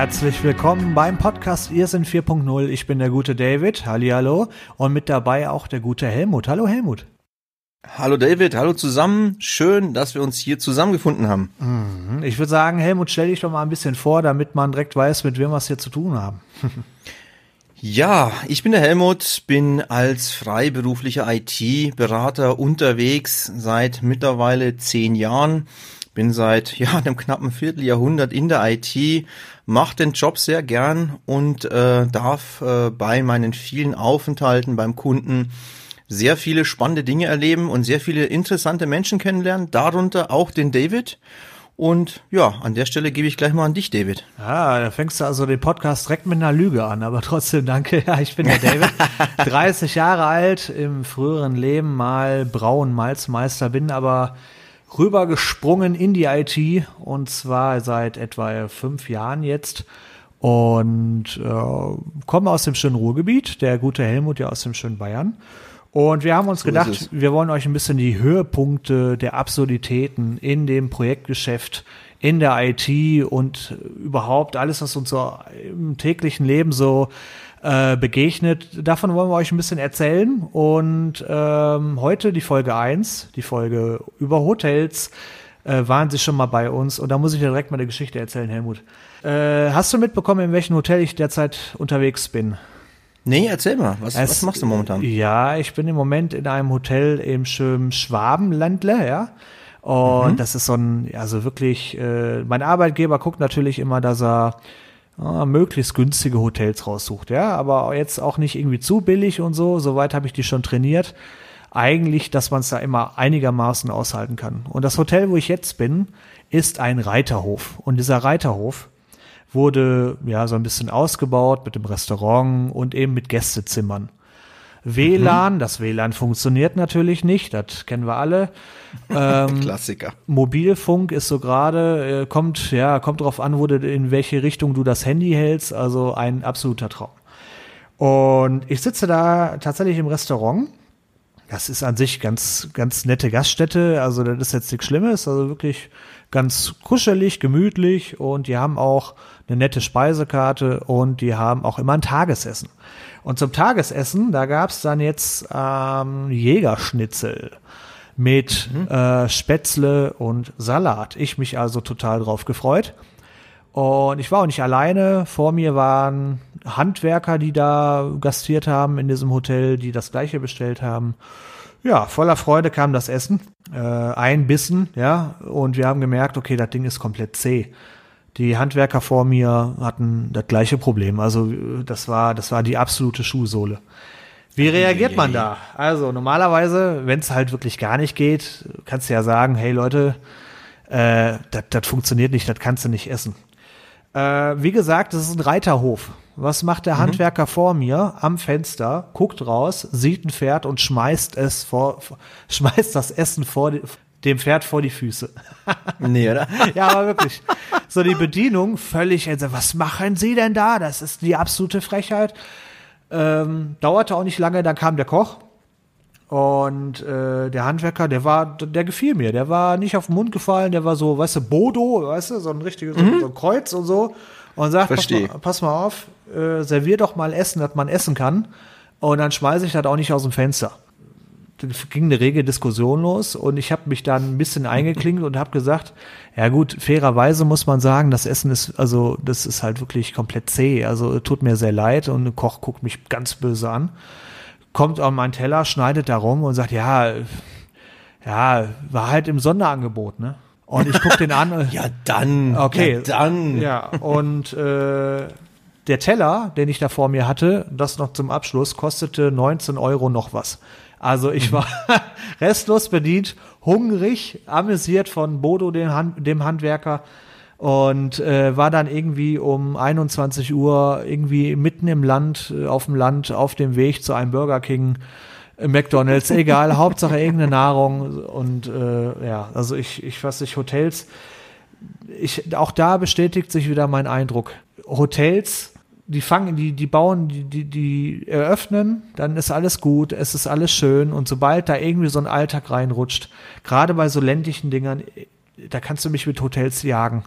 Herzlich willkommen beim Podcast Ihr sind 4.0. Ich bin der gute David. Hallihallo. Und mit dabei auch der gute Helmut. Hallo Helmut. Hallo David, hallo zusammen. Schön, dass wir uns hier zusammengefunden haben. Mhm. Ich würde sagen, Helmut, stell dich doch mal ein bisschen vor, damit man direkt weiß, mit wem wir es hier zu tun haben. ja, ich bin der Helmut, bin als freiberuflicher IT-Berater unterwegs seit mittlerweile zehn Jahren. Bin seit ja einem knappen Vierteljahrhundert in der IT, mache den Job sehr gern und äh, darf äh, bei meinen vielen Aufenthalten beim Kunden sehr viele spannende Dinge erleben und sehr viele interessante Menschen kennenlernen, darunter auch den David. Und ja, an der Stelle gebe ich gleich mal an dich, David. Ah, da fängst du also den Podcast direkt mit einer Lüge an, aber trotzdem danke. Ja, ich bin der David, 30 Jahre alt, im früheren Leben mal Braun Malzmeister, bin aber rübergesprungen in die IT und zwar seit etwa fünf Jahren jetzt. Und äh, komme aus dem schönen Ruhrgebiet, der gute Helmut ja aus dem schönen Bayern. Und wir haben uns so gedacht, wir wollen euch ein bisschen die Höhepunkte der Absurditäten in dem Projektgeschäft, in der IT und überhaupt alles, was uns so im täglichen Leben so äh, begegnet. Davon wollen wir euch ein bisschen erzählen. Und ähm, heute die Folge eins, die Folge über Hotels, äh, waren sie schon mal bei uns. Und da muss ich dir direkt mal eine Geschichte erzählen, Helmut. Äh, hast du mitbekommen, in welchem Hotel ich derzeit unterwegs bin? Nee, erzähl mal, was, es, was machst du momentan? Ja, ich bin im Moment in einem Hotel im schönen Schwabenländle, ja. Und mhm. das ist so ein, also wirklich, äh, mein Arbeitgeber guckt natürlich immer, dass er äh, möglichst günstige Hotels raussucht, ja, aber jetzt auch nicht irgendwie zu billig und so, soweit habe ich die schon trainiert. Eigentlich, dass man es da immer einigermaßen aushalten kann. Und das Hotel, wo ich jetzt bin, ist ein Reiterhof. Und dieser Reiterhof, wurde ja so ein bisschen ausgebaut mit dem Restaurant und eben mit Gästezimmern. WLAN, mhm. das WLAN funktioniert natürlich nicht, das kennen wir alle. Ähm, Klassiker. Mobilfunk ist so gerade, äh, kommt, ja, kommt drauf an, wo du, in welche Richtung du das Handy hältst, also ein absoluter Traum. Und ich sitze da tatsächlich im Restaurant. Das ist an sich ganz, ganz nette Gaststätte, also das ist jetzt nichts Schlimmes, also wirklich ganz kuschelig, gemütlich und die haben auch eine nette Speisekarte und die haben auch immer ein Tagesessen. Und zum Tagesessen, da gab's dann jetzt ähm, Jägerschnitzel mit mhm. äh, Spätzle und Salat. Ich mich also total drauf gefreut. Und ich war auch nicht alleine. Vor mir waren Handwerker, die da gastiert haben in diesem Hotel, die das gleiche bestellt haben. Ja, voller Freude kam das Essen. Äh, ein Bissen, ja, und wir haben gemerkt, okay, das Ding ist komplett zäh. Die Handwerker vor mir hatten das gleiche Problem. Also das war, das war die absolute Schuhsohle. Wie reagiert man da? Also normalerweise, wenn es halt wirklich gar nicht geht, kannst du ja sagen, hey Leute, äh, das funktioniert nicht, das kannst du nicht essen. Äh, wie gesagt, das ist ein Reiterhof. Was macht der mhm. Handwerker vor mir am Fenster, guckt raus, sieht ein Pferd und schmeißt es vor, schmeißt das Essen vor dem Pferd vor die Füße. nee, oder? ja, aber wirklich. So die Bedienung völlig, also, was machen Sie denn da? Das ist die absolute Frechheit. Ähm, dauerte auch nicht lange, dann kam der Koch und äh, der Handwerker, der war, der gefiel mir. Der war nicht auf den Mund gefallen, der war so, weißt du, Bodo, weißt du, so ein richtiges mhm. so ein Kreuz und so. Und sagt, pass mal, pass mal, auf, äh, servier doch mal Essen, dass man essen kann. Und dann schmeiße ich das auch nicht aus dem Fenster. Ging eine rege Diskussion los und ich habe mich dann ein bisschen eingeklingt und habe gesagt, ja gut, fairerweise muss man sagen, das Essen ist, also das ist halt wirklich komplett zäh. Also tut mir sehr leid und der Koch guckt mich ganz böse an kommt auf meinen Teller, schneidet da rum und sagt, ja, ja, war halt im Sonderangebot, ne? Und ich guck den an. ja, dann. Okay. Ja, dann. Ja, und äh, der Teller, den ich da vor mir hatte, das noch zum Abschluss, kostete 19 Euro noch was. Also ich war restlos bedient, hungrig, amüsiert von Bodo, dem, Hand, dem Handwerker und äh, war dann irgendwie um 21 Uhr irgendwie mitten im Land, äh, auf dem Land, auf dem Weg zu einem Burger King, äh, McDonalds, egal, Hauptsache irgendeine Nahrung und äh, ja, also ich, ich weiß nicht, Hotels, ich, auch da bestätigt sich wieder mein Eindruck. Hotels, die fangen, die, die bauen, die, die, die eröffnen, dann ist alles gut, es ist alles schön und sobald da irgendwie so ein Alltag reinrutscht, gerade bei so ländlichen Dingern, da kannst du mich mit Hotels jagen.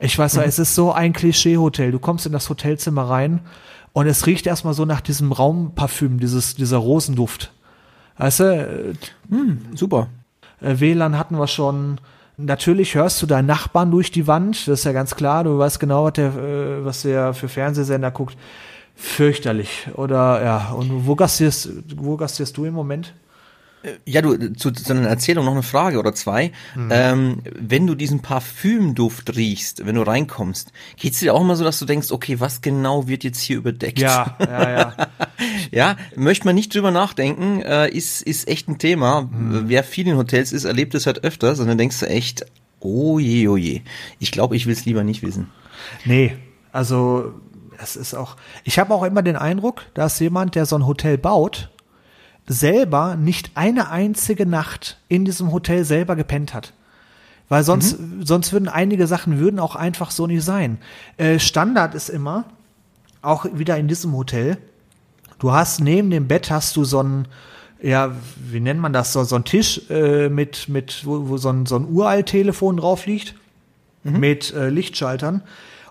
Ich weiß, mhm. es ist so ein Klischee-Hotel. Du kommst in das Hotelzimmer rein und es riecht erstmal so nach diesem Raumparfüm, dieses, dieser Rosenduft. Weißt du? Mhm, super. Äh, WLAN hatten wir schon. Natürlich hörst du deinen Nachbarn durch die Wand, das ist ja ganz klar. Du weißt genau, was der, äh, was der für Fernsehsender guckt. Fürchterlich. Oder ja, und wo gastierst, wo gastierst du im Moment? Ja, du, zu, zu einer Erzählung noch eine Frage oder zwei. Mhm. Ähm, wenn du diesen Parfümduft riechst, wenn du reinkommst, geht's dir auch immer so, dass du denkst, okay, was genau wird jetzt hier überdeckt? Ja, ja, ja. ja, möchte man nicht drüber nachdenken, äh, ist, ist echt ein Thema. Mhm. Wer viel in Hotels ist, erlebt es halt öfters und dann denkst du echt, oh je, oh je. Ich glaube, ich will es lieber nicht wissen. Nee, also es ist auch, ich habe auch immer den Eindruck, dass jemand, der so ein Hotel baut, selber nicht eine einzige Nacht in diesem Hotel selber gepennt hat. Weil sonst, mhm. sonst würden einige Sachen würden auch einfach so nicht sein. Äh, Standard ist immer, auch wieder in diesem Hotel, du hast neben dem Bett hast du so ein, ja, wie nennt man das, so, so ein Tisch äh, mit, mit, wo, wo so ein, so ein Uralt-Telefon drauf liegt, mhm. mit äh, Lichtschaltern.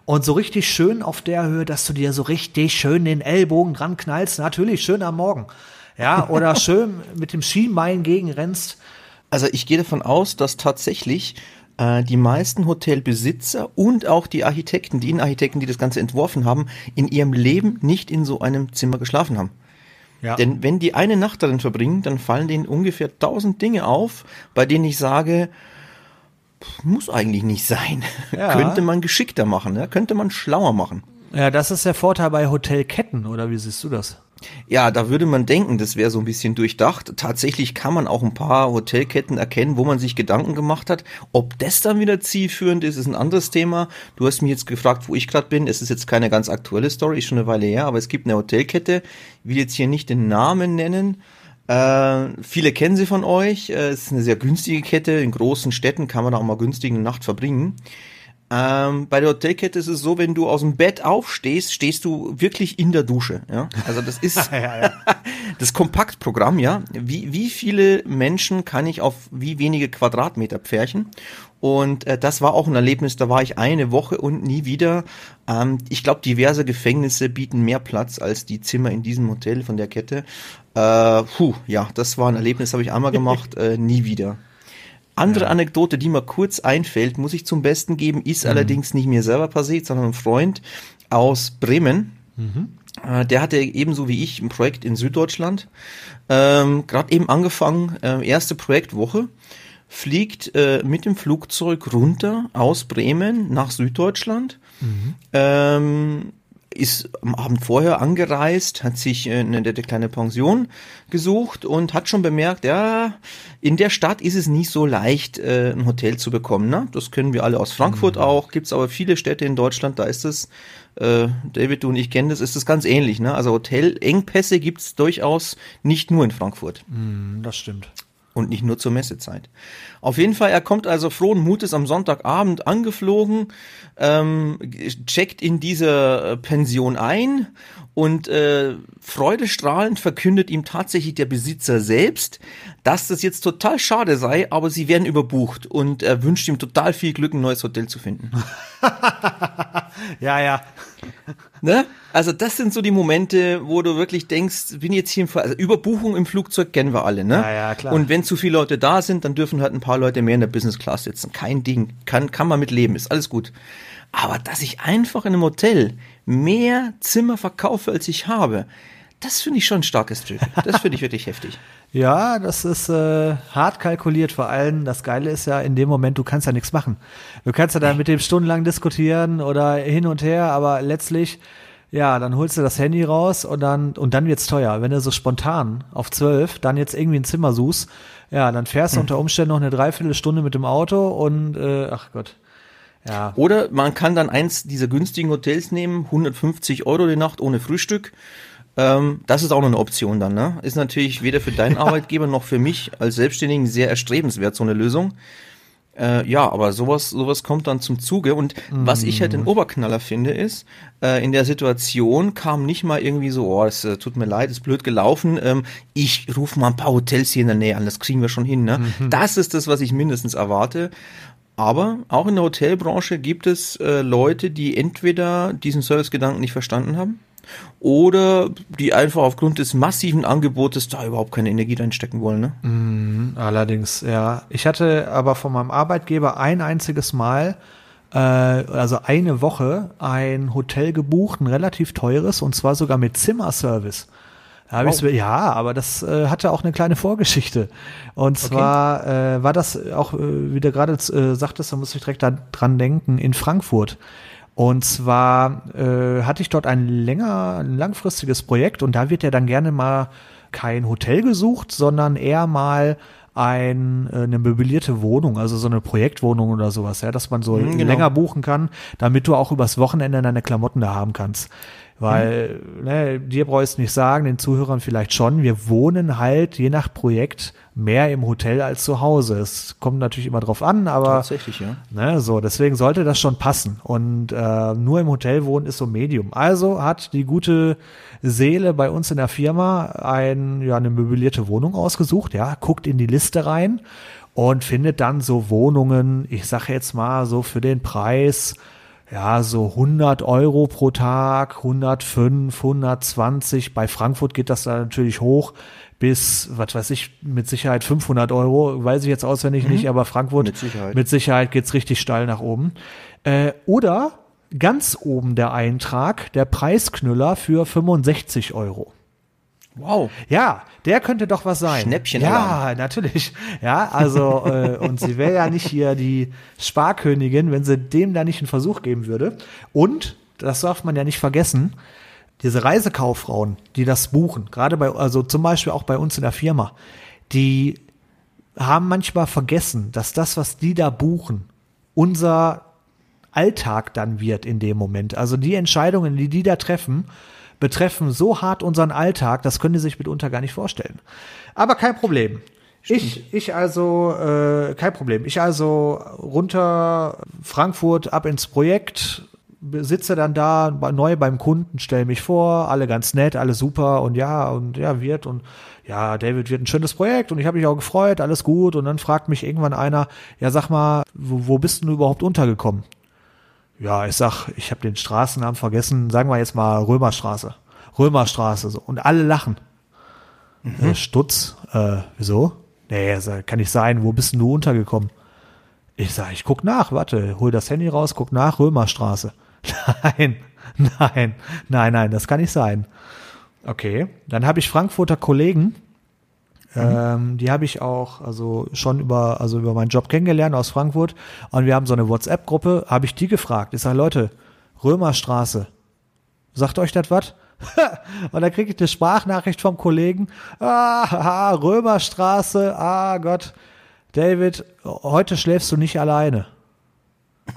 Und so richtig schön auf der Höhe, dass du dir so richtig schön den Ellbogen dran knallst. Natürlich schön am Morgen ja, oder schön mit dem Schienbein gegenrennst. Also ich gehe davon aus, dass tatsächlich äh, die meisten Hotelbesitzer und auch die Architekten, die Innenarchitekten, die das Ganze entworfen haben, in ihrem Leben nicht in so einem Zimmer geschlafen haben. Ja. Denn wenn die eine Nacht darin verbringen, dann fallen denen ungefähr tausend Dinge auf, bei denen ich sage, muss eigentlich nicht sein. Ja. könnte man geschickter machen, ja? könnte man schlauer machen. Ja, das ist der Vorteil bei Hotelketten, oder wie siehst du das? Ja, da würde man denken, das wäre so ein bisschen durchdacht. Tatsächlich kann man auch ein paar Hotelketten erkennen, wo man sich Gedanken gemacht hat. Ob das dann wieder zielführend ist, ist ein anderes Thema. Du hast mich jetzt gefragt, wo ich gerade bin. Es ist jetzt keine ganz aktuelle Story, ist schon eine Weile her, aber es gibt eine Hotelkette. Ich will jetzt hier nicht den Namen nennen. Äh, viele kennen sie von euch. Äh, es ist eine sehr günstige Kette. In großen Städten kann man auch mal günstig eine Nacht verbringen. Ähm, bei der Hotelkette ist es so, wenn du aus dem Bett aufstehst, stehst du wirklich in der Dusche. Ja? Also das ist ja, ja. das Kompaktprogramm, ja. Wie, wie viele Menschen kann ich auf wie wenige Quadratmeter pferchen? Und äh, das war auch ein Erlebnis, da war ich eine Woche und nie wieder. Ähm, ich glaube, diverse Gefängnisse bieten mehr Platz als die Zimmer in diesem Hotel von der Kette. Äh, puh, ja, das war ein Erlebnis, habe ich einmal gemacht, äh, nie wieder. Andere ja. Anekdote, die mir kurz einfällt, muss ich zum Besten geben, ist mhm. allerdings nicht mir selber passiert, sondern ein Freund aus Bremen. Mhm. Äh, der hatte ebenso wie ich ein Projekt in Süddeutschland. Ähm, Gerade eben angefangen, äh, erste Projektwoche fliegt äh, mit dem Flugzeug runter aus Bremen nach Süddeutschland. Mhm. Ähm, ist am Abend vorher angereist, hat sich äh, eine nette kleine Pension gesucht und hat schon bemerkt, ja, in der Stadt ist es nicht so leicht, äh, ein Hotel zu bekommen. Ne? Das können wir alle aus Frankfurt mhm. auch. Gibt es aber viele Städte in Deutschland, da ist es, äh, David, du und ich kennen das, ist es ganz ähnlich. Ne? Also Hotelengpässe gibt es durchaus nicht nur in Frankfurt. Mhm, das stimmt und nicht nur zur Messezeit. Auf jeden Fall, er kommt also frohen Mutes am Sonntagabend angeflogen, ähm, checkt in diese Pension ein und äh, freudestrahlend verkündet ihm tatsächlich der Besitzer selbst, dass das jetzt total schade sei, aber sie werden überbucht und er wünscht ihm total viel Glück, ein neues Hotel zu finden. ja, ja. Ne? Also das sind so die Momente, wo du wirklich denkst, bin jetzt hier im Fall, also Überbuchung im Flugzeug kennen wir alle, ne? Ja, ja, klar. Und wenn zu viele Leute da sind, dann dürfen halt ein paar Leute mehr in der Business Class sitzen. Kein Ding. Kann, kann man mit leben, ist alles gut. Aber dass ich einfach in einem Hotel mehr Zimmer verkaufe, als ich habe, das finde ich schon ein starkes Trip. Das finde ich wirklich heftig. Ja, das ist äh, hart kalkuliert. Vor allem, das Geile ist ja in dem Moment, du kannst ja nichts machen. Du kannst ja da mit dem stundenlang diskutieren oder hin und her, aber letztlich, ja, dann holst du das Handy raus und dann und dann wird's teuer. Wenn du so spontan auf zwölf dann jetzt irgendwie ein Zimmer suchst, ja, dann fährst du hm. unter Umständen noch eine Dreiviertelstunde mit dem Auto und äh, ach Gott. Ja. Oder man kann dann eins dieser günstigen Hotels nehmen, 150 Euro die Nacht ohne Frühstück ähm, das ist auch noch eine Option dann, ne? Ist natürlich weder für deinen Arbeitgeber noch für mich als Selbstständigen sehr erstrebenswert, so eine Lösung. Äh, ja, aber sowas, sowas kommt dann zum Zuge. Und mm. was ich halt den mhm. Oberknaller finde, ist, äh, in der Situation kam nicht mal irgendwie so, oh, es äh, tut mir leid, ist blöd gelaufen. Ähm, ich rufe mal ein paar Hotels hier in der Nähe an, das kriegen wir schon hin. Ne? Mhm. Das ist das, was ich mindestens erwarte. Aber auch in der Hotelbranche gibt es äh, Leute, die entweder diesen Servicegedanken nicht verstanden haben oder die einfach aufgrund des massiven Angebotes da überhaupt keine Energie reinstecken wollen. Ne? Mm, allerdings, ja. Ich hatte aber von meinem Arbeitgeber ein einziges Mal, äh, also eine Woche, ein Hotel gebucht, ein relativ teures, und zwar sogar mit Zimmerservice. Da hab wow. ich's, ja, aber das äh, hatte auch eine kleine Vorgeschichte. Und zwar okay. äh, war das auch, äh, wie du gerade äh, sagtest, da muss ich direkt dran denken, in Frankfurt. Und zwar äh, hatte ich dort ein länger, ein langfristiges Projekt und da wird ja dann gerne mal kein Hotel gesucht, sondern eher mal ein, äh, eine möblierte Wohnung, also so eine Projektwohnung oder sowas, ja, dass man so mhm, genau. länger buchen kann, damit du auch übers Wochenende deine Klamotten da haben kannst. Weil, mhm. ne, dir brauchst nicht sagen, den Zuhörern vielleicht schon, wir wohnen halt je nach Projekt mehr im Hotel als zu Hause. Es kommt natürlich immer drauf an, aber tatsächlich, ja. Ne, so, deswegen sollte das schon passen. Und äh, nur im Hotel wohnen ist so Medium. Also hat die gute Seele bei uns in der Firma ein, ja, eine möblierte Wohnung ausgesucht, ja, guckt in die Liste rein und findet dann so Wohnungen, ich sage jetzt mal so für den Preis, ja, so 100 Euro pro Tag, 105, 120. Bei Frankfurt geht das da natürlich hoch bis, was weiß ich, mit Sicherheit 500 Euro, weiß ich jetzt auswendig mhm. nicht, aber Frankfurt mit Sicherheit, mit Sicherheit geht's richtig steil nach oben. Äh, oder ganz oben der Eintrag, der Preisknüller für 65 Euro. Wow. Ja, der könnte doch was sein. Schnäppchen. Ja, natürlich. Ja, also, äh, und sie wäre ja nicht hier die Sparkönigin, wenn sie dem da nicht einen Versuch geben würde. Und, das darf man ja nicht vergessen, diese Reisekauffrauen, die das buchen, gerade bei, also zum Beispiel auch bei uns in der Firma, die haben manchmal vergessen, dass das, was die da buchen, unser Alltag dann wird in dem Moment. Also die Entscheidungen, die die da treffen, betreffen so hart unseren Alltag, das können die sich mitunter gar nicht vorstellen. Aber kein Problem. Ich, ich also, äh, kein Problem. Ich also runter Frankfurt ab ins Projekt, sitze dann da neu beim Kunden, stelle mich vor, alle ganz nett, alle super und ja und ja wird und ja, David wird ein schönes Projekt und ich habe mich auch gefreut, alles gut und dann fragt mich irgendwann einer, ja sag mal, wo, wo bist du überhaupt untergekommen? Ja, ich sag, ich habe den Straßennamen vergessen, sagen wir jetzt mal Römerstraße. Römerstraße so und alle lachen. Mhm. Äh, Stutz, äh, wieso? Nee, kann nicht sein, wo bist denn du untergekommen? Ich sag, ich guck nach, warte, hol das Handy raus, guck nach, Römerstraße. Nein, nein, nein, nein, das kann nicht sein. Okay, dann habe ich Frankfurter Kollegen, mhm. ähm, die habe ich auch also schon über also über meinen Job kennengelernt aus Frankfurt und wir haben so eine WhatsApp-Gruppe, habe ich die gefragt. Ich sage Leute, Römerstraße, sagt euch das was? und dann kriege ich eine Sprachnachricht vom Kollegen, ah, Römerstraße, ah Gott, David, heute schläfst du nicht alleine.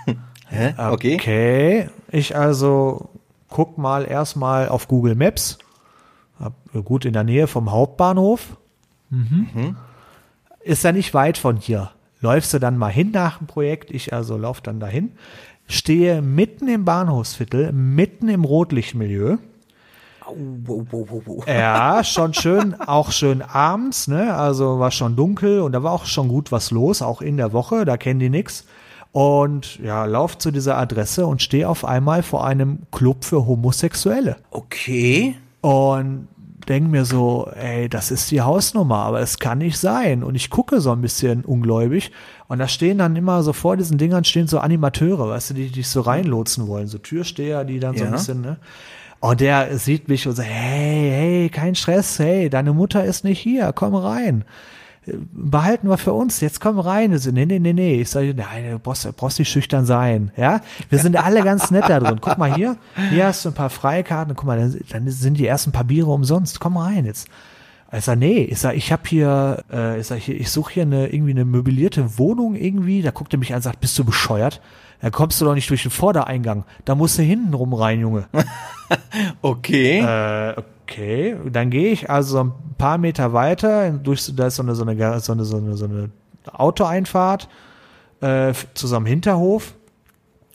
Hä? Okay. Okay. Ich also guck mal erstmal auf Google Maps. Gut in der Nähe vom Hauptbahnhof. Mhm. Mhm. Ist ja nicht weit von hier. Läufst du dann mal hin nach dem Projekt? Ich also lauf dann dahin. Stehe mitten im Bahnhofsviertel, mitten im Rotlichtmilieu. Ja, schon schön, auch schön abends, ne? Also war schon dunkel und da war auch schon gut was los, auch in der Woche, da kennen die nix. Und ja, lauf zu dieser Adresse und stehe auf einmal vor einem Club für Homosexuelle. Okay. Und denke mir so, ey, das ist die Hausnummer, aber es kann nicht sein. Und ich gucke so ein bisschen ungläubig. Und da stehen dann immer so vor diesen Dingern stehen so Animateure, weißt du, die dich so reinlotsen wollen, so Türsteher, die dann ja. so ein bisschen, ne? Und der sieht mich und sagt, hey, hey, kein Stress, hey, deine Mutter ist nicht hier, komm rein behalten wir für uns, jetzt komm rein. Also, nee, nee, nee, nee. Ich sage, nein, du brauchst, brauchst nicht schüchtern sein. Ja, wir sind alle ganz nett da drin. Guck mal hier, hier hast du ein paar Freikarten. Guck mal, dann, dann sind die ersten paar Biere umsonst. Komm rein jetzt. Ich sag, nee, ich sag, ich habe hier, äh, ich sag, ich suche hier eine irgendwie eine möblierte Wohnung irgendwie. Da guckt er mich an und sagt, bist du bescheuert? Da kommst du doch nicht durch den Vordereingang. Da musst du hinten rum rein, Junge. okay. Äh, okay. Dann gehe ich also ein paar Meter weiter, durch, da ist so eine, so eine, so eine, so eine, so eine Autoeinfahrt äh, zu so einem Hinterhof.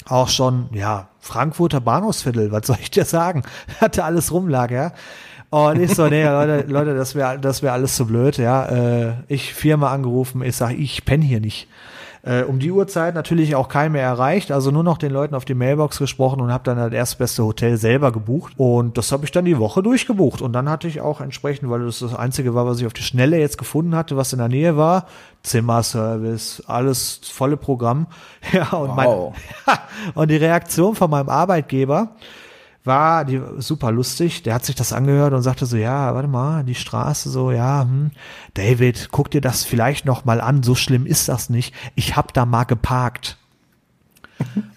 Auch schon, ja, Frankfurter Bahnhofsviertel, was soll ich dir sagen? Hatte alles rumlag, ja. Und ich so, nee, Leute, Leute, das wäre das wäre alles zu blöd, ja. Äh, ich Firma angerufen, ich sag, ich penne hier nicht. Äh, um die Uhrzeit natürlich auch keinen mehr erreicht, also nur noch den Leuten auf die Mailbox gesprochen und habe dann das erstbeste Hotel selber gebucht. Und das habe ich dann die Woche durchgebucht. Und dann hatte ich auch entsprechend, weil das das Einzige war, was ich auf die Schnelle jetzt gefunden hatte, was in der Nähe war, Zimmerservice, alles volle Programm. Ja, und, Wow. mein, und die Reaktion von meinem Arbeitgeber war die super lustig. Der hat sich das angehört und sagte so, ja, warte mal, die Straße so, ja, hm, David, guck dir das vielleicht noch mal an. So schlimm ist das nicht. Ich hab da mal geparkt.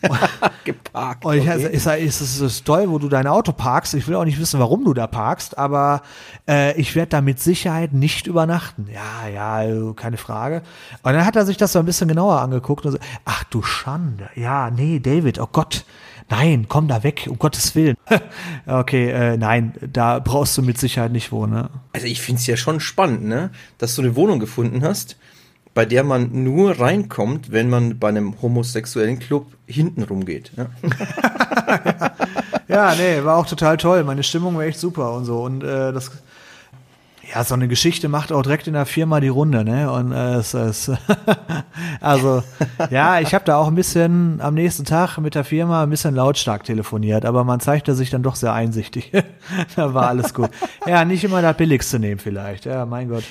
Geparkt. Und ich, okay. ich sag, es ist, ist toll, wo du dein Auto parkst. Ich will auch nicht wissen, warum du da parkst, aber äh, ich werde da mit Sicherheit nicht übernachten. Ja, ja, keine Frage. Und dann hat er sich das so ein bisschen genauer angeguckt und so, ach du Schande. Ja, nee, David, oh Gott. Nein, komm da weg, um Gottes Willen. okay, äh, nein, da brauchst du mit Sicherheit nicht wohnen. Ne? Also ich finde es ja schon spannend, ne? dass du eine Wohnung gefunden hast, bei der man nur reinkommt, wenn man bei einem homosexuellen Club hinten rumgeht. Ja? Ja, nee, war auch total toll. Meine Stimmung war echt super und so. Und äh, das, ja, so eine Geschichte macht auch direkt in der Firma die Runde, ne? Und äh, es ist, also, ja, ich habe da auch ein bisschen am nächsten Tag mit der Firma ein bisschen lautstark telefoniert, aber man zeigte sich dann doch sehr einsichtig. da war alles gut. Ja, nicht immer das Billigste nehmen vielleicht. Ja, mein Gott.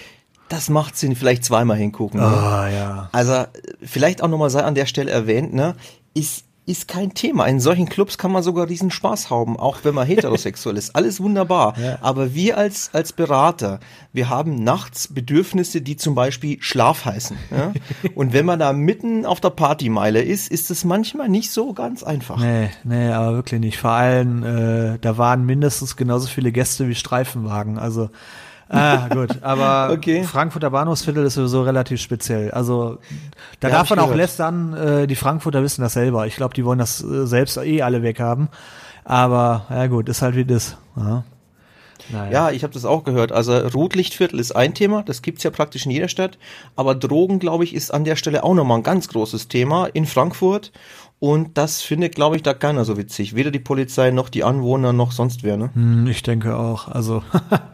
Das macht Sinn, vielleicht zweimal hingucken. Ne? Ah, ja. Also vielleicht auch nochmal sei an der Stelle erwähnt, ne, ist, ist kein Thema. In solchen Clubs kann man sogar riesen Spaß haben, auch wenn man heterosexuell ist. Alles wunderbar. Ja. Aber wir als, als Berater, wir haben nachts Bedürfnisse, die zum Beispiel Schlaf heißen. Ja? Und wenn man da mitten auf der Partymeile ist, ist es manchmal nicht so ganz einfach. Nee, nee, aber wirklich nicht. Vor allem, äh, da waren mindestens genauso viele Gäste wie Streifenwagen. Also, ah, gut. Aber Okay. Frankfurter Bahnhofsviertel ist sowieso relativ speziell. Also, da Ja, darf man auch lästern. Äh, die Frankfurter wissen das selber. Ich glaube, die wollen das äh, selbst eh alle weghaben. Aber, ja gut, ist halt wie das. Ja. Naja. Ja, ich habe das auch gehört. Also Rotlichtviertel ist ein Thema, das gibt's ja praktisch in jeder Stadt. Aber Drogen, glaube ich, ist an der Stelle auch nochmal ein ganz großes Thema in Frankfurt. Und das findet, glaube ich, da keiner so witzig. Weder die Polizei noch die Anwohner noch sonst wer. Ne? Hm, ich denke auch. Also,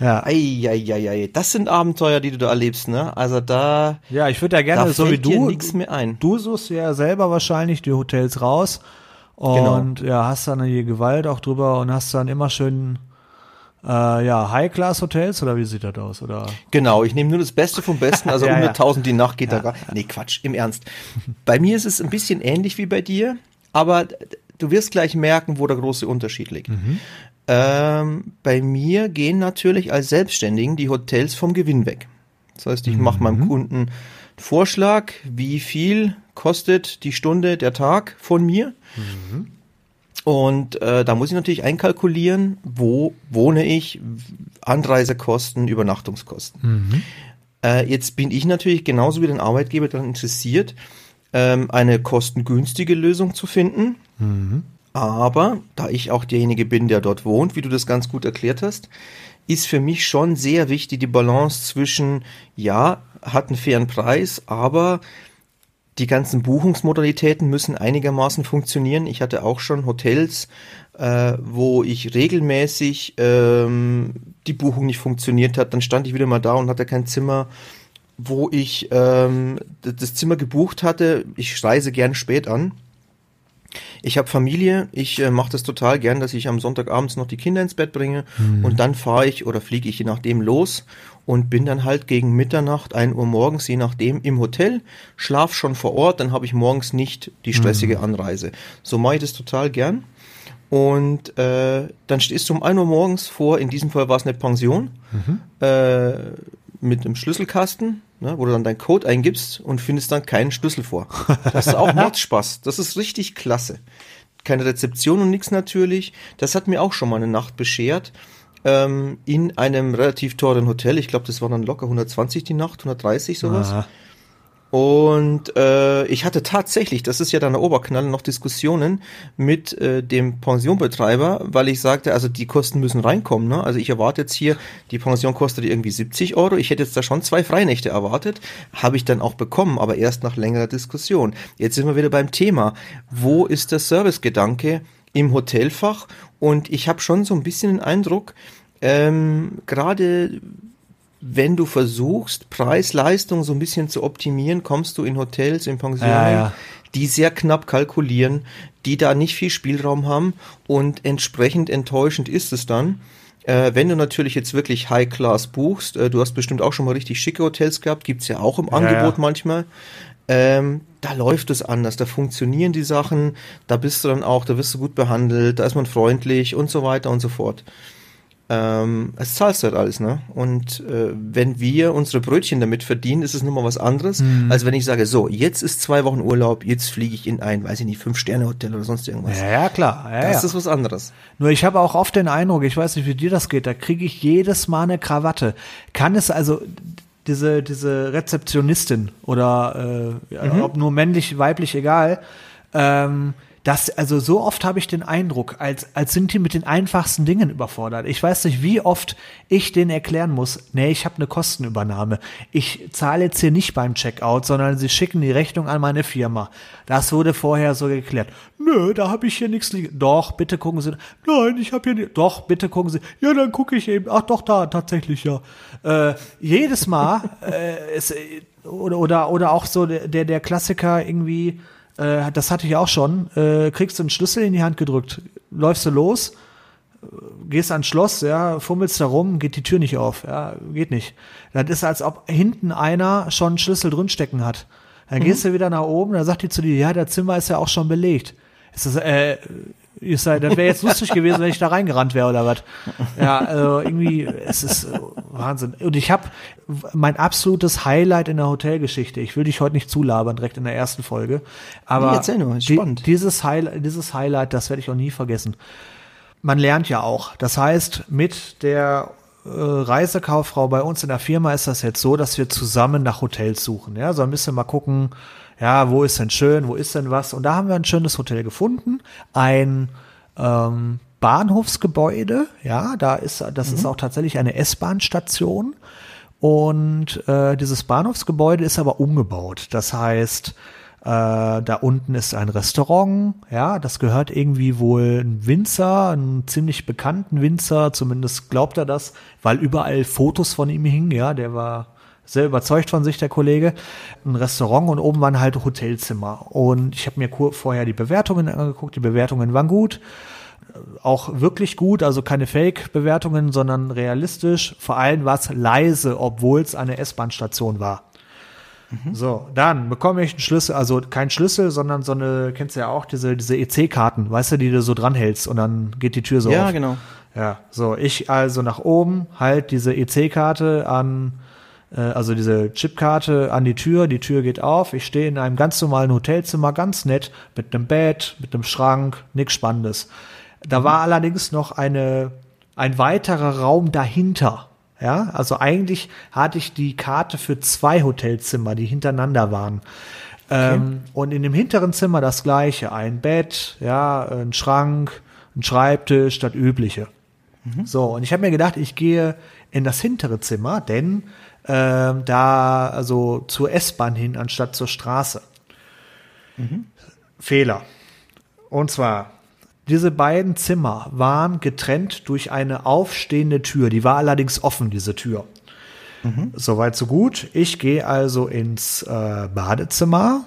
ja. Eieieiei, das sind Abenteuer, die du da erlebst, ne? Also da, Ja, ich würde ja gerne, so wie du, nichts mehr ein. du suchst ja selber wahrscheinlich die Hotels raus Genau. und ja, hast dann die Gewalt auch drüber und hast dann immer schön äh, ja, High-Class-Hotels oder wie sieht das aus? Oder? Genau, ich nehme nur das Beste vom Besten, also Ja, ja. 100.000 die Nacht geht da gar Nee, Quatsch, im Ernst. Bei mir ist es ein bisschen ähnlich wie bei dir, aber du wirst gleich merken, wo der große Unterschied liegt. Mhm. Ähm, bei mir gehen natürlich als Selbstständigen die Hotels vom Gewinn weg. Das heißt, ich mache Mhm. meinem Kunden einen Vorschlag, wie viel kostet die Stunde, der Tag von mir. Mhm. Und äh, da muss ich natürlich einkalkulieren, wo wohne ich, Anreisekosten, Übernachtungskosten. Äh, jetzt bin ich natürlich genauso wie den Arbeitgeber daran interessiert, ähm, eine kostengünstige Lösung zu finden. Aber da ich auch derjenige bin, der dort wohnt, wie du das ganz gut erklärt hast, ist für mich schon sehr wichtig die Balance zwischen, ja, hat einen fairen Preis, aber die ganzen Buchungsmodalitäten müssen einigermaßen funktionieren. Ich hatte auch schon Hotels, äh, wo ich regelmäßig ähm, die Buchung nicht funktioniert hat. Dann stand ich wieder mal da und hatte kein Zimmer, wo ich ähm, das Zimmer gebucht hatte. Ich reise gern spät an. Ich habe Familie, ich äh, mache das total gern, dass ich am Sonntagabends noch die Kinder ins Bett bringe. Und dann fahre ich oder fliege ich je nachdem los und bin dann halt gegen Mitternacht, 1 Uhr morgens, je nachdem, im Hotel, schlaf schon vor Ort, dann habe ich morgens nicht die stressige Anreise. So mache ich das total gern. Und äh, dann stehst du um 1 Uhr morgens vor, in diesem Fall war es eine Pension, äh, mit einem Schlüsselkasten, ne, wo du dann deinen Code eingibst und findest dann keinen Schlüssel vor. Das ist auch Mordspaß. Das ist richtig klasse. Keine Rezeption und nichts natürlich. Das hat mir auch schon mal eine Nacht beschert. Ähm, in einem relativ teuren Hotel. Ich glaube, das waren dann locker 120 die Nacht, 130 sowas. Aha. Und äh, ich hatte tatsächlich, das ist ja dann der Oberknall, noch Diskussionen mit äh, dem Pensionbetreiber, weil ich sagte, also die Kosten müssen reinkommen. Ne? Also ich erwarte jetzt hier, die Pension kostet irgendwie 70 Euro. Ich hätte jetzt da schon zwei Freinächte erwartet. Habe ich dann auch bekommen, aber erst nach längerer Diskussion. Jetzt sind wir wieder beim Thema. Wo ist der Servicegedanke im Hotelfach? Und ich habe schon so ein bisschen den Eindruck, ähm, gerade wenn du versuchst, Preis-Leistung so ein bisschen zu optimieren, kommst du in Hotels, in Pensionen, ja, ja. die sehr knapp kalkulieren, die da nicht viel Spielraum haben und entsprechend enttäuschend ist es dann. Äh, wenn du natürlich jetzt wirklich High Class buchst, äh, du hast bestimmt auch schon mal richtig schicke Hotels gehabt, gibt's ja auch im ja, Angebot manchmal. Ähm, da läuft es anders, da funktionieren die Sachen, da bist du dann auch, da wirst du gut behandelt, da ist man freundlich und so weiter und so fort ähm, es zahlst halt alles, ne? Und äh, wenn wir unsere Brötchen damit verdienen, ist es nun mal was anderes, mhm. als wenn ich sage, so, jetzt ist zwei Wochen Urlaub, jetzt fliege ich in ein, weiß ich nicht, Fünf-Sterne-Hotel oder sonst irgendwas. Ja, ja klar. Ja, das ja. ist was anderes. Nur ich habe auch oft den Eindruck, ich weiß nicht, wie dir das geht, da kriege ich jedes Mal eine Krawatte. Kann es also diese, diese Rezeptionistin oder äh, mhm. ob nur männlich, weiblich, egal, ähm, das, also so oft habe ich den Eindruck, als, als sind die mit den einfachsten Dingen überfordert. Ich weiß nicht, wie oft ich denen erklären muss, nee, ich habe eine Kostenübernahme. Ich zahle jetzt hier nicht beim Checkout, sondern sie schicken die Rechnung an meine Firma. Das wurde vorher so geklärt. Nö, da habe ich hier nichts liegen. Doch, bitte gucken Sie. Nein, ich habe hier nicht. Doch, bitte gucken Sie. Ja, dann gucke ich eben. Ach doch, da, tatsächlich, ja. Äh, jedes Mal, äh, es, oder, oder, oder auch so der, der Klassiker irgendwie, äh, das hatte ich auch schon, äh, kriegst du einen Schlüssel in die Hand gedrückt, läufst du los, gehst ans Schloss, ja, fummelst da rum, geht die Tür nicht auf, ja, geht nicht. Das ist, als ob hinten einer schon einen Schlüssel drinstecken hat. Dann mhm. gehst du wieder nach oben, dann sagt die zu dir, ja, das Zimmer ist ja auch schon belegt. Ist das, äh, ich sag, das wäre jetzt lustig gewesen, wenn ich da reingerannt wäre oder was. Ja, also irgendwie, es ist Wahnsinn. Und ich habe mein absolutes Highlight in der Hotelgeschichte. Ich will dich heute nicht zulabern, direkt in der ersten Folge. Aber nee, erzähl nur, spannend. Die, dieses, Highlight, dieses Highlight, das werde ich auch nie vergessen. Man lernt ja auch. Das heißt, mit der äh, Reisekauffrau bei uns in der Firma ist das jetzt so, dass wir zusammen nach Hotels suchen. Ja, so ein bisschen mal gucken, ja, wo ist denn schön, wo ist denn was? Und da haben wir ein schönes Hotel gefunden, ein ähm, Bahnhofsgebäude, ja, da ist, das mhm. ist auch tatsächlich eine S-Bahn-Station. Und äh, dieses Bahnhofsgebäude ist aber umgebaut. Das heißt, äh, da unten ist ein Restaurant, ja, das gehört irgendwie wohl ein Winzer, einen ziemlich bekannten Winzer, zumindest glaubt er das, weil überall Fotos von ihm hingen, ja, der war sehr überzeugt von sich, der Kollege. Ein Restaurant und oben waren halt Hotelzimmer. Und ich habe mir vorher die Bewertungen angeguckt. Die Bewertungen waren gut. Auch wirklich gut, also keine Fake-Bewertungen, sondern realistisch. Vor allem war es leise, obwohl es eine S-Bahn-Station war. Mhm. So, dann bekomme ich einen Schlüssel, also kein Schlüssel, sondern so eine, kennst du ja auch, diese, diese EC-Karten, weißt du, die du so dranhältst und dann geht die Tür so ja, auf. Ja, genau. Ja, so, ich also nach oben, halt diese EC-Karte an äh, also diese Chipkarte an die Tür, die Tür geht auf, ich stehe in einem ganz normalen Hotelzimmer, ganz nett, mit einem Bett, mit einem Schrank, nichts Spannendes. Da war allerdings noch eine, ein weiterer Raum dahinter. Ja, also eigentlich hatte ich die Karte für zwei Hotelzimmer, die hintereinander waren. Okay. Ähm, und in dem hinteren Zimmer das gleiche. Ein Bett, ja, ein Schrank, ein Schreibtisch, das übliche. Mhm. So, und ich habe mir gedacht, ich gehe in das hintere Zimmer, denn ähm, da also zur S-Bahn hin anstatt zur Straße. Mhm. Fehler. Und zwar, diese beiden Zimmer waren getrennt durch eine aufstehende Tür. Die war allerdings offen, diese Tür. Mhm. Soweit, so gut. Ich gehe also ins äh, Badezimmer.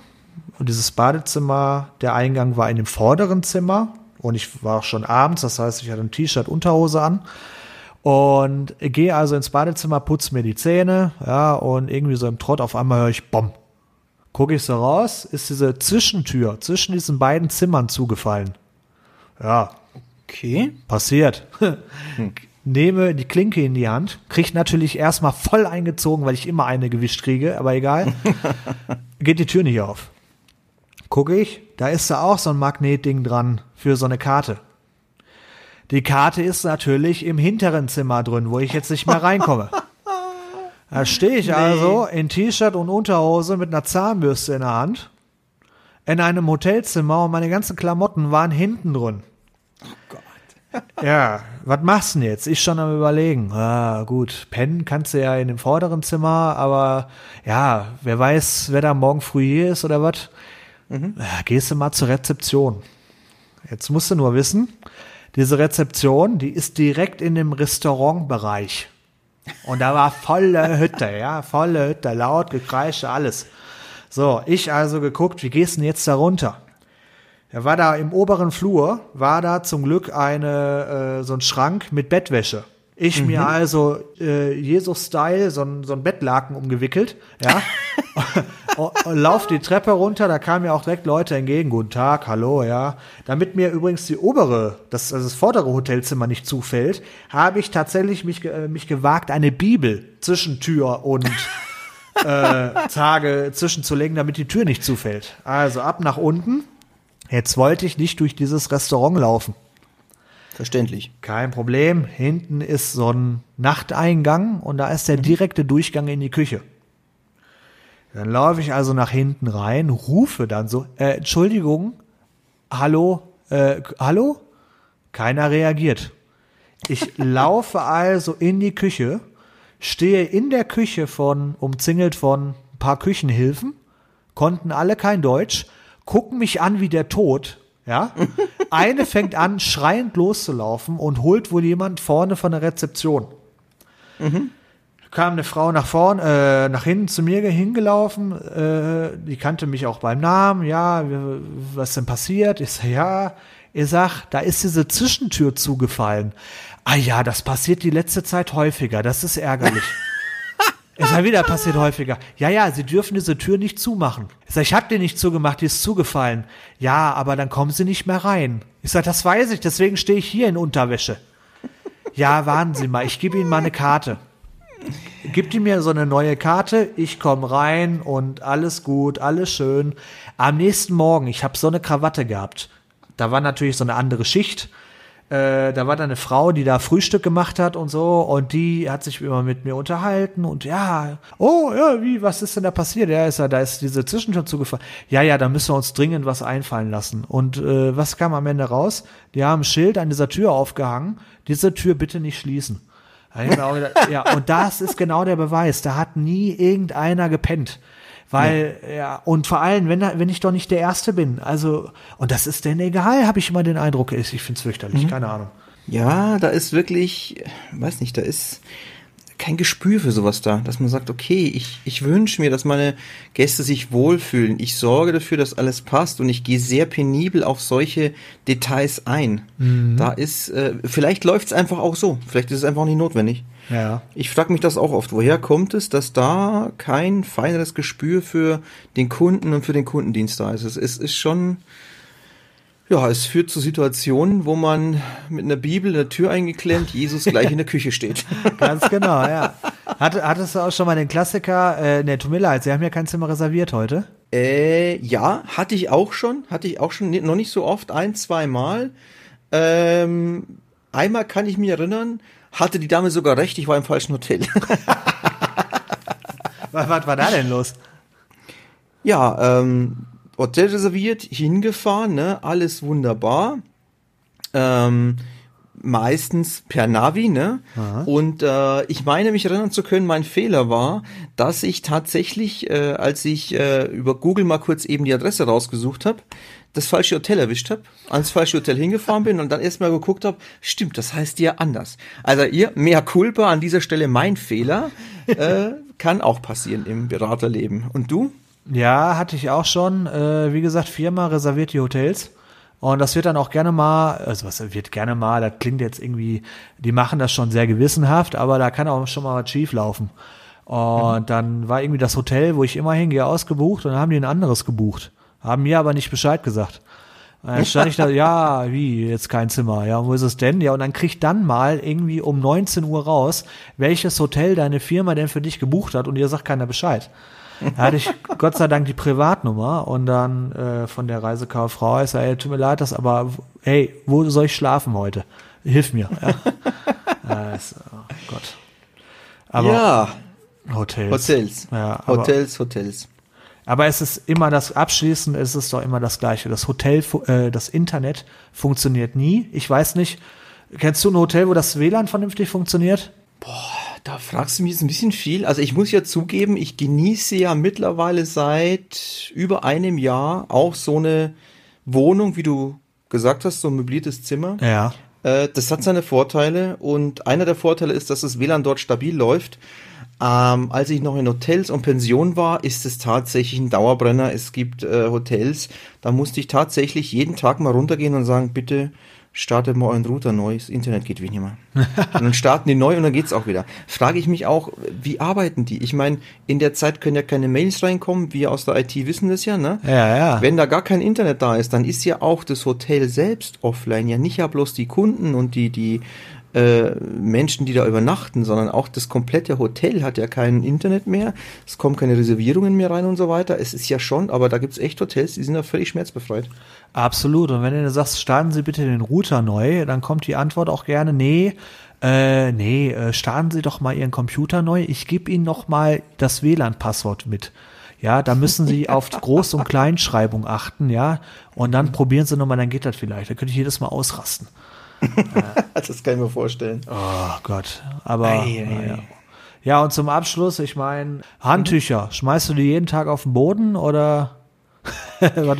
Und dieses Badezimmer, der Eingang war in dem vorderen Zimmer. Und ich war schon abends, das heißt, ich hatte ein T-Shirt, Unterhose an. Und gehe also ins Badezimmer, putze mir die Zähne, ja, und irgendwie so im Trott auf einmal höre ich Bom. Gucke ich so raus, ist diese Zwischentür zwischen diesen beiden Zimmern zugefallen. Ja. Okay. Passiert. Hm. Nehme die Klinke in die Hand, kriege natürlich erstmal voll eingezogen, weil ich immer eine gewischt kriege, aber egal. Geht die Tür nicht auf. Gucke ich, da ist da auch so ein Magnetding dran für so eine Karte. Die Karte ist natürlich im hinteren Zimmer drin, wo ich jetzt nicht mehr reinkomme. Da stehe ich nee. also in T-Shirt und Unterhose mit einer Zahnbürste in der Hand in einem Hotelzimmer und meine ganzen Klamotten waren hinten drin. Oh Gott. ja, was machst du denn jetzt? Ich schon am überlegen. Ah, gut, pennen kannst du ja in dem vorderen Zimmer, aber ja, wer weiß, wer da morgen früh hier ist oder was. Mhm. Ja, gehst du mal zur Rezeption. Jetzt musst du nur wissen, diese Rezeption, die ist direkt in dem Restaurantbereich. Und da war volle Hütte, ja, volle Hütte, laut, Gekreische, alles. So, ich also geguckt, wie gehst du denn jetzt da runter? Er war da im oberen Flur, war da zum Glück eine, äh, so ein Schrank mit Bettwäsche. Ich mhm. mir also äh, Jesus-Style so ein, so ein Bettlaken umgewickelt, ja. Lauf die Treppe runter, da kamen mir auch direkt Leute entgegen. Guten Tag, hallo, ja. Damit mir übrigens die obere, das, also das vordere Hotelzimmer nicht zufällt, habe ich tatsächlich mich, äh, mich gewagt, eine Bibel zwischen Tür und äh, Tage zwischenzulegen, damit die Tür nicht zufällt. Also ab nach unten. Jetzt wollte ich nicht durch dieses Restaurant laufen. Verständlich. Kein Problem. Hinten ist so ein Nachteingang und da ist der mhm. direkte Durchgang in die Küche. Dann laufe ich also nach hinten rein, rufe dann so, äh, Entschuldigung, hallo, äh, hallo? Keiner reagiert. Ich laufe also in die Küche, stehe in der Küche von, umzingelt von ein paar Küchenhilfen, konnten alle kein Deutsch, gucken mich an wie der Tod ja? Eine fängt an, schreiend loszulaufen und holt wohl jemand vorne von der Rezeption. Mhm. Kam eine Frau nach vorn, äh, nach hinten zu mir hingelaufen, äh, die kannte mich auch beim Namen, ja, was denn passiert? Ich sag, ja, ich sag, da ist diese Zwischentür zugefallen. Ah ja, das passiert die letzte Zeit häufiger, das ist ärgerlich. Es war wieder passiert häufiger. Ja, ja, Sie dürfen diese Tür nicht zumachen. Ich sag, ich hab die nicht zugemacht, die ist zugefallen. Ja, aber dann kommen Sie nicht mehr rein. Ich sag, das weiß ich, deswegen stehe ich hier in Unterwäsche. Ja, warten Sie mal, ich gebe Ihnen mal eine Karte. Gibt die mir so eine neue Karte, ich komme rein und alles gut, alles schön. Am nächsten Morgen, ich habe so eine Krawatte gehabt. Da war natürlich so eine andere Schicht äh, da war da eine Frau, die da Frühstück gemacht hat und so, und die hat sich immer mit mir unterhalten und ja, oh, ja, wie, was ist denn da passiert? Ja, ist ja, da ist diese Zwischentür zugefallen. Ja, ja, da müssen wir uns dringend was einfallen lassen. Und äh, was kam am Ende raus? Die haben ein Schild an dieser Tür aufgehangen, diese Tür bitte nicht schließen. Ja, und das ist genau der Beweis. Da hat nie irgendeiner gepennt. Weil, ja, ja und vor allem, wenn, wenn ich doch nicht der Erste bin. Also, und das ist denn egal, habe ich immer den Eindruck, ich finde es fürchterlich, mhm. keine Ahnung. Ja, da ist wirklich, weiß nicht, da ist kein Gespür für sowas da, dass man sagt, okay, ich, ich wünsche mir, dass meine Gäste sich wohlfühlen. Ich sorge dafür, dass alles passt und ich gehe sehr penibel auf solche Details ein. Mhm. Da ist, äh, vielleicht läuft es einfach auch so. Vielleicht ist es einfach nicht notwendig. Ja. Ich frage mich das auch oft. Woher kommt es, dass da kein feineres Gespür für den Kunden und für den Kundendienst da ist? Es ist, ist schon, ja, es führt zu Situationen, wo man mit einer Bibel in der Tür eingeklemmt, Jesus gleich in der Küche steht. Ganz genau, ja. Hat, hattest du auch schon mal den Klassiker, äh, ne, tut mir leid, Sie haben ja kein Zimmer reserviert heute. Äh, ja, hatte ich auch schon, hatte ich auch schon, noch nicht so oft, ein, zwei Mal. Ähm, einmal kann ich mich erinnern, hatte die Dame sogar recht, ich war im falschen Hotel. was, was war da denn los? Ja, ähm, Hotel reserviert, hingefahren, ne, alles wunderbar. Ähm, meistens per Navi, ne? Aha. Und äh, ich meine mich erinnern zu können, mein Fehler war, dass ich tatsächlich, äh, als ich äh, über Google mal kurz eben die Adresse rausgesucht habe, das falsche Hotel erwischt habe, ans falsche Hotel hingefahren bin und dann erstmal geguckt habe, stimmt, das heißt ja anders. Also ihr, mehr Culpa an dieser Stelle mein Fehler, äh, kann auch passieren im Beraterleben. Und du? Ja, hatte ich auch schon. Äh, wie gesagt, viermal reserviert die Hotels. Und das wird dann auch gerne mal, also was wird gerne mal, das klingt jetzt irgendwie, die machen das schon sehr gewissenhaft, aber da kann auch schon mal was schief laufen. Und mhm. dann war irgendwie das Hotel, wo ich immer hingehe, ausgebucht und dann haben die ein anderes gebucht. Haben mir aber nicht Bescheid gesagt. Dann stand ich da, ja, wie, jetzt kein Zimmer, ja, wo ist es denn? Ja, und dann kriegt dann mal irgendwie um 19 Uhr raus, welches Hotel deine Firma denn für dich gebucht hat und ihr sagt keiner Bescheid. Da hatte ich Gott sei Dank die Privatnummer und dann äh, von der Reisekauffrau, ich sage, tut mir leid, das aber, hey, wo soll ich schlafen heute? Hilf mir. Ja, also, oh Gott. Aber ja. Hotels. Hotels. Ja, Hotels, Hotels. Aber es ist immer das Abschließend, es ist doch immer das Gleiche. Das Hotel, äh, das Internet funktioniert nie. Ich weiß nicht, kennst du ein Hotel, wo das WLAN vernünftig funktioniert? Boah, da fragst du mich jetzt ein bisschen viel. Also ich muss ja zugeben, ich genieße ja mittlerweile seit über einem Jahr auch so eine Wohnung, wie du gesagt hast, so ein möbliertes Zimmer. Ja. Äh, das hat seine Vorteile und einer der Vorteile ist, dass das WLAN dort stabil läuft. Ähm, als ich noch in Hotels und Pensionen war, ist es tatsächlich ein Dauerbrenner. Es gibt äh, Hotels, da musste ich tatsächlich jeden Tag mal runtergehen und sagen, bitte startet mal euren Router neu, das Internet geht wie nicht mehr. und dann starten die neu und dann geht's auch wieder. Frage ich mich auch, wie arbeiten die? Ich meine, in der Zeit können ja keine Mails reinkommen, wir aus der IT wissen das ja, ne? Ja, ja. Wenn da gar kein Internet da ist, dann ist ja auch das Hotel selbst offline, ja nicht ja bloß die Kunden und die, die äh, Menschen, die da übernachten, sondern auch das komplette Hotel hat ja kein Internet mehr, es kommen keine Reservierungen mehr rein und so weiter. Es ist ja schon, aber da gibt's echt Hotels, die sind ja völlig schmerzbefreit. Absolut. Und wenn du sagst, starten Sie bitte den Router neu, dann kommt die Antwort auch gerne, nee, äh, nee, äh, starten Sie doch mal Ihren Computer neu. Ich gebe Ihnen noch mal das WLAN-Passwort mit. Ja, da müssen Sie auf Groß- und Kleinschreibung achten, ja. Und dann probieren Sie nochmal, dann geht das vielleicht. Da könnte ich jedes Mal ausrasten. das kann ich mir vorstellen. Oh Gott. Aber Ei, ei, ei. ja, und zum Abschluss, ich meine, Handtücher, schmeißt du die jeden Tag auf den Boden oder?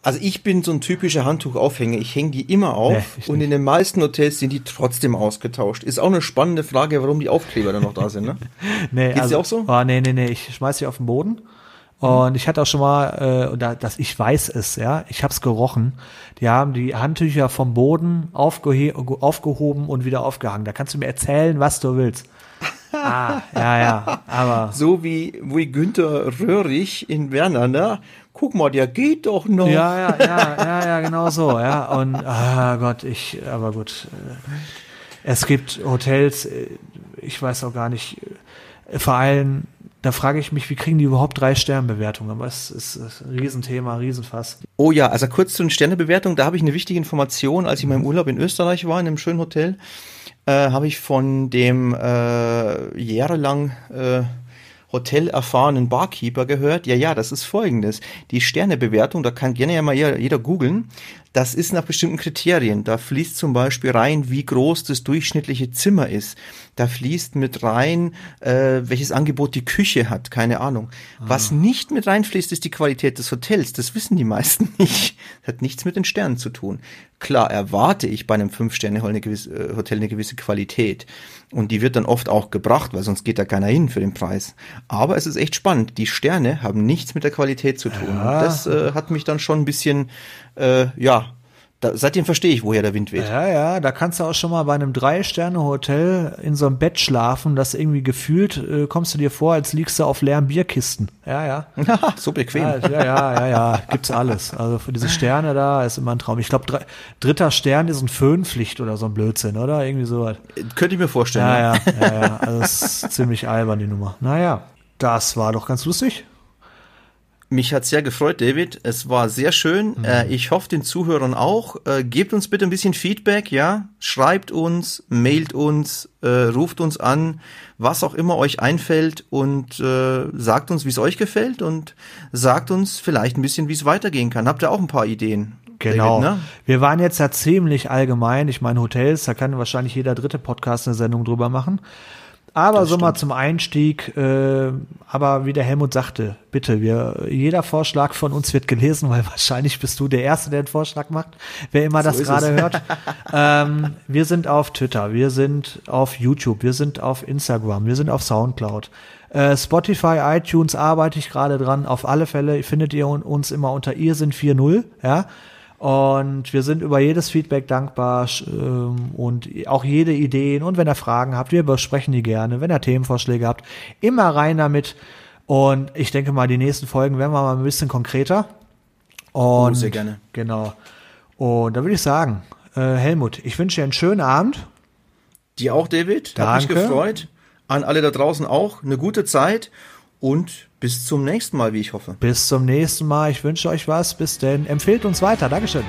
Also ich bin so ein typischer Handtuchaufhänger. Ich hänge die immer auf Nee, und in den meisten Hotels sind die trotzdem ausgetauscht. Ist auch eine spannende Frage, warum die Aufkleber dann noch da sind. Ne? Nee, Geht's dir auch so? Oh, nee, nee, nee, ich schmeiß sie auf den Boden. Und ich hatte auch schon mal, äh, da, dass ich weiß es, ja, ich hab's gerochen. Die haben die Handtücher vom Boden aufgehe aufgehoben und wieder aufgehangen. Da kannst du mir erzählen, was du willst. ah, ja, ja, aber So wie, wie Günther Röhrig in Werner, ne? Guck mal, der geht doch noch. ja, ja, ja, ja, ja, genau so, ja. Und ah Gott, ich, aber gut. äh, Es gibt Hotels, äh, ich weiß auch gar nicht, äh, vor allem, da frage ich mich, wie kriegen die überhaupt drei Sternbewertungen? Aber es ist, ein Riesenthema, Riesenfass. Oh ja, also kurz zu den Sternebewertungen. Da habe ich eine wichtige Information. Als ich mal im Urlaub in Österreich war, in einem schönen Hotel, äh, habe ich von dem äh, jahrelang äh, hotelerfahrenen Barkeeper gehört. Ja, ja, das ist folgendes. Die Sternebewertung, da kann gerne ja mal jeder, jeder googeln. Das ist nach bestimmten Kriterien. Da fließt zum Beispiel rein, wie groß das durchschnittliche Zimmer ist. Da fließt mit rein, äh, welches Angebot die Küche hat, keine Ahnung. Was nicht mit reinfließt, ist die Qualität des Hotels. Das wissen die meisten nicht. Hat nichts mit den Sternen zu tun. Klar erwarte ich bei einem Fünf-Sterne-Hotel eine, gewisse, äh, Hotel eine gewisse Qualität. Und die wird dann oft auch gebracht, weil sonst geht da keiner hin für den Preis. Aber es ist echt spannend. Die Sterne haben nichts mit der Qualität zu tun. Ja. Das äh, hat mich dann schon ein bisschen, äh, ja, da, seitdem verstehe ich, woher der Wind weht. Ja, ja, da kannst du auch schon mal bei einem Drei-Sterne-Hotel in so einem Bett schlafen, das irgendwie gefühlt, äh, kommst du dir vor, als liegst du auf leeren Bierkisten. Ja, ja. so bequem. Ja, ja, ja, ja, ja, gibt's alles. Also für diese Sterne da ist immer ein Traum. Ich glaube, dritter Stern ist ein Föhnpflicht oder so ein Blödsinn, oder? Irgendwie sowas. Könnte ich mir vorstellen. Ja, ja, ja, ja. Also es ist ziemlich albern, die Nummer. Naja, das war doch ganz lustig. Mich hat sehr gefreut, David. Es war sehr schön. Mhm. Äh, ich hoffe, den Zuhörern auch. Äh, gebt uns bitte ein bisschen Feedback, ja? Schreibt uns, mailt uns, äh, ruft uns an, was auch immer euch einfällt und äh, sagt uns, wie es euch gefällt und sagt uns vielleicht ein bisschen, wie es weitergehen kann. Habt ihr auch ein paar Ideen? Genau. David, ne? Wir waren jetzt ja ziemlich allgemein. Ich meine, Hotels, da kann wahrscheinlich jeder dritte Podcast eine Sendung drüber machen. Aber so mal zum Einstieg, äh, aber wie der Helmut sagte, bitte, wir, jeder Vorschlag von uns wird gelesen, weil wahrscheinlich bist du der Erste, der einen Vorschlag macht, wer immer das ist gerade hört. ähm, wir sind auf Twitter, wir sind auf YouTube, wir sind auf Instagram, wir sind auf Soundcloud. Äh, Spotify, iTunes arbeite ich gerade dran. Auf alle Fälle findet ihr uns immer unter ihr sind 4.0, ja. Und wir sind über jedes Feedback dankbar ähm, und auch jede Ideen. Und wenn ihr Fragen habt, wir besprechen die gerne. Wenn ihr Themenvorschläge habt, immer rein damit. Und ich denke mal, die nächsten Folgen werden wir mal ein bisschen konkreter. Und Oh, sehr gerne. Genau. Und da würde ich sagen, äh, Helmut, ich wünsche dir einen schönen Abend. Dir auch, David. Hat mich Danke. gefreut. An alle da draußen auch. Eine gute Zeit und bis zum nächsten Mal, wie ich hoffe. Bis zum nächsten Mal. Ich wünsche euch was. Bis denn. Empfehlt uns weiter. Dankeschön.